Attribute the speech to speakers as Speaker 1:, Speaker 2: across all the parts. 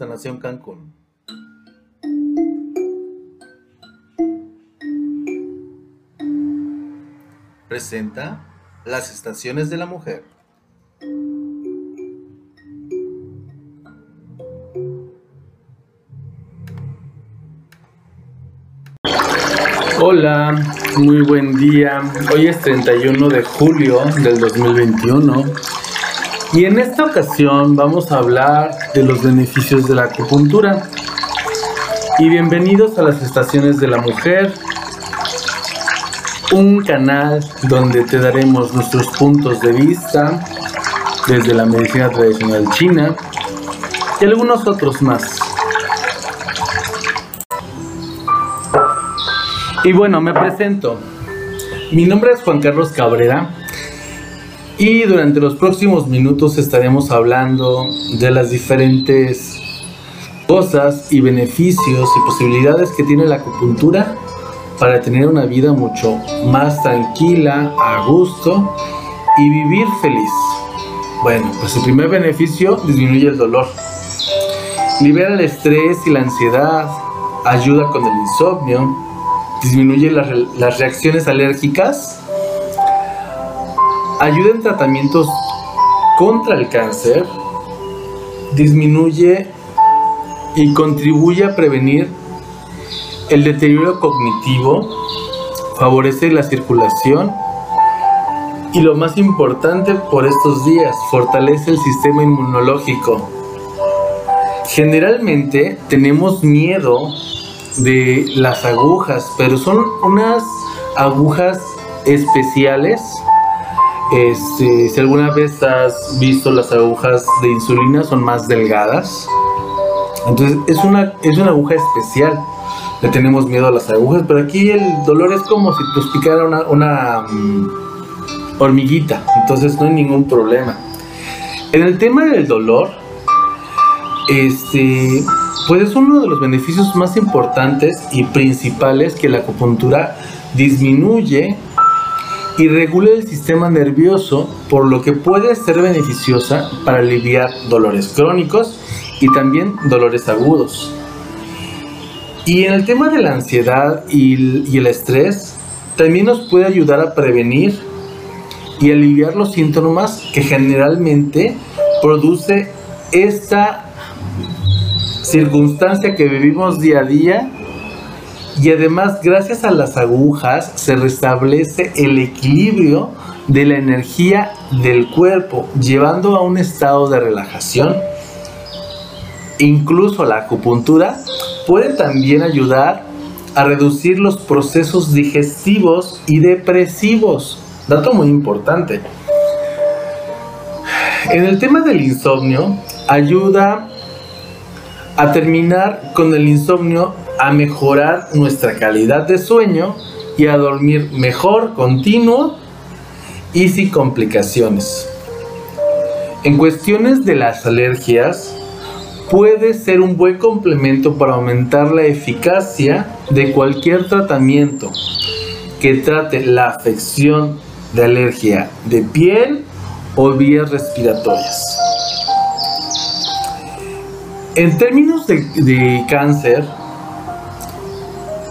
Speaker 1: Sanación Cancún. Presenta las estaciones de la mujer. Hola, muy buen día. Hoy es 31 de julio del 2021 y en esta ocasión vamos a hablar de los beneficios de la acupuntura. Y bienvenidos a las estaciones de la mujer, un canal donde te daremos nuestros puntos de vista desde la medicina tradicional china y algunos otros más. Y bueno, me presento. Mi nombre es Juan Carlos Cabrera y durante los próximos minutos estaremos hablando de las diferentes cosas y beneficios y posibilidades que tiene la acupuntura para tener una vida mucho más tranquila, a gusto y vivir feliz. Bueno, pues el primer beneficio disminuye el dolor. Libera el estrés y la ansiedad, ayuda con el insomnio, disminuye las, reacciones alérgicas, ayuda en tratamientos contra el cáncer, disminuye y contribuye a prevenir el deterioro cognitivo, favorece la circulación y lo más importante por estos días, fortalece el sistema inmunológico. Generalmente tenemos miedo de las agujas, pero son unas agujas especiales. Este, si alguna vez has visto las agujas de insulina, son más delgadas. Entonces es una, es una aguja especial. Le tenemos miedo a las agujas, pero aquí el dolor es como si te picara una, mm, hormiguita. Entonces no hay ningún problema. En el tema del dolor, este, pues es uno de los beneficios más importantes y principales que la acupuntura disminuye y regula el sistema nervioso, por lo que puede ser beneficiosa para aliviar dolores crónicos y también dolores agudos. Y en el tema de la ansiedad y, el estrés, también nos puede ayudar a prevenir y aliviar los síntomas que generalmente produce esta circunstancia que vivimos día a día y además gracias a las agujas se restablece el equilibrio de la energía del cuerpo, llevando a un estado de relajación. Incluso la acupuntura puede también ayudar a reducir los procesos digestivos y depresivos. Dato muy importante. En el tema del insomnio, ayuda a terminar con el insomnio, a mejorar nuestra calidad de sueño y a dormir mejor, continuo y sin complicaciones. En cuestiones de las alergias, puede ser un buen complemento para aumentar la eficacia de cualquier tratamiento que trate la afección de alergia de piel o vías respiratorias. En términos de, cáncer,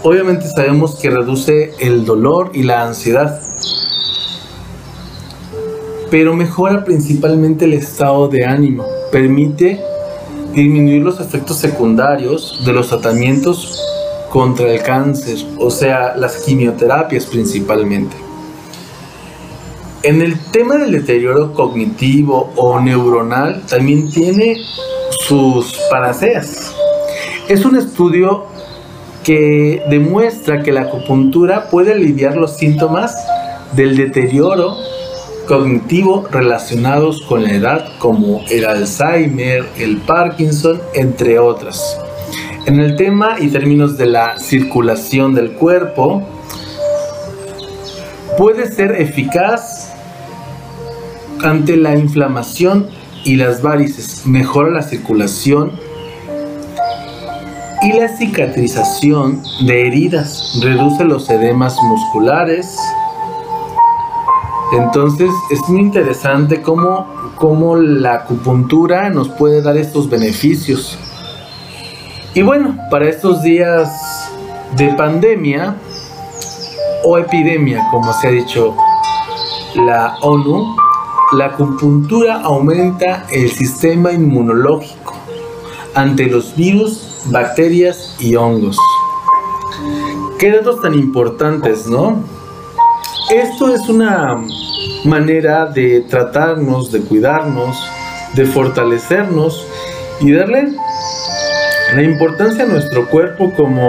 Speaker 1: obviamente sabemos que reduce el dolor y la ansiedad, pero mejora principalmente el estado de ánimo, permite disminuir los efectos secundarios de los tratamientos contra el cáncer, o sea, las quimioterapias principalmente. En el tema del deterioro cognitivo o neuronal, también tiene sus panaceas. Es un estudio que demuestra que la acupuntura puede aliviar los síntomas del deterioro cognitivo relacionados con la edad como el Alzheimer, el Parkinson, entre otras. En el tema y términos de la circulación del cuerpo, puede ser eficaz ante la inflamación y las varices, mejora la circulación y la cicatrización de heridas, reduce los edemas musculares. Entonces es muy interesante cómo, cómo la acupuntura nos puede dar estos beneficios. Y bueno, para estos días de pandemia o epidemia, como se ha dicho la ONU, la acupuntura aumenta el sistema inmunológico ante los virus, bacterias y hongos. Qué datos tan importantes, ¿no? Esto es una manera de tratarnos, de cuidarnos, de fortalecernos y darle la importancia a nuestro cuerpo como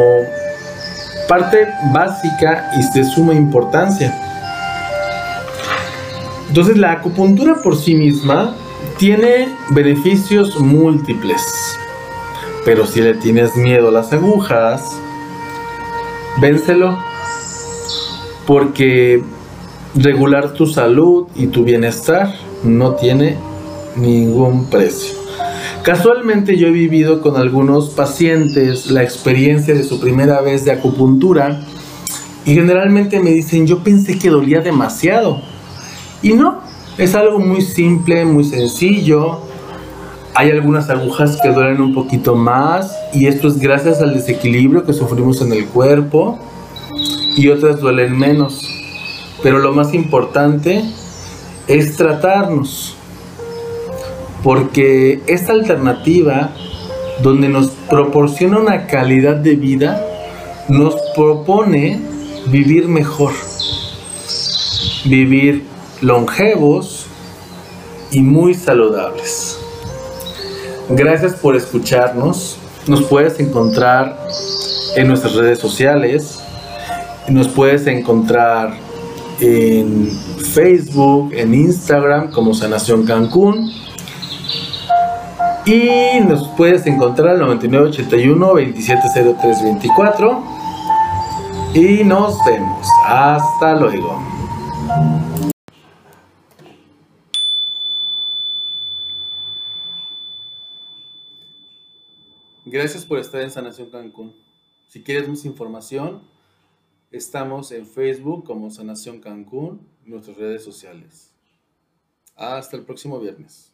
Speaker 1: parte básica y de suma importancia. Entonces la acupuntura por sí misma tiene beneficios múltiples, pero si le tienes miedo a las agujas, vénselo, porque regular tu salud y tu bienestar no tiene ningún precio. Casualmente yo he vivido con algunos pacientes la experiencia de su primera vez de acupuntura y generalmente me dicen yo pensé que dolía demasiado y no, es algo muy simple, muy sencillo. Hay algunas agujas que duelen un poquito más y esto es gracias al desequilibrio que sufrimos en el cuerpo y otras duelen menos. Pero lo más importante es tratarnos porque esta alternativa donde nos proporciona una calidad de vida, nos propone vivir mejor, vivir longevos y muy saludables. Gracias por escucharnos. Nos puedes encontrar en nuestras redes sociales. Nos puedes encontrar en Facebook, en Instagram como Sanación Cancún y nos puedes encontrar al 9981 270324. Y nos vemos. Hasta luego. Gracias por estar en Sanación Cancún. Si quieres más información, estamos en Facebook como Sanación Cancún, nuestras redes sociales. Hasta el próximo viernes.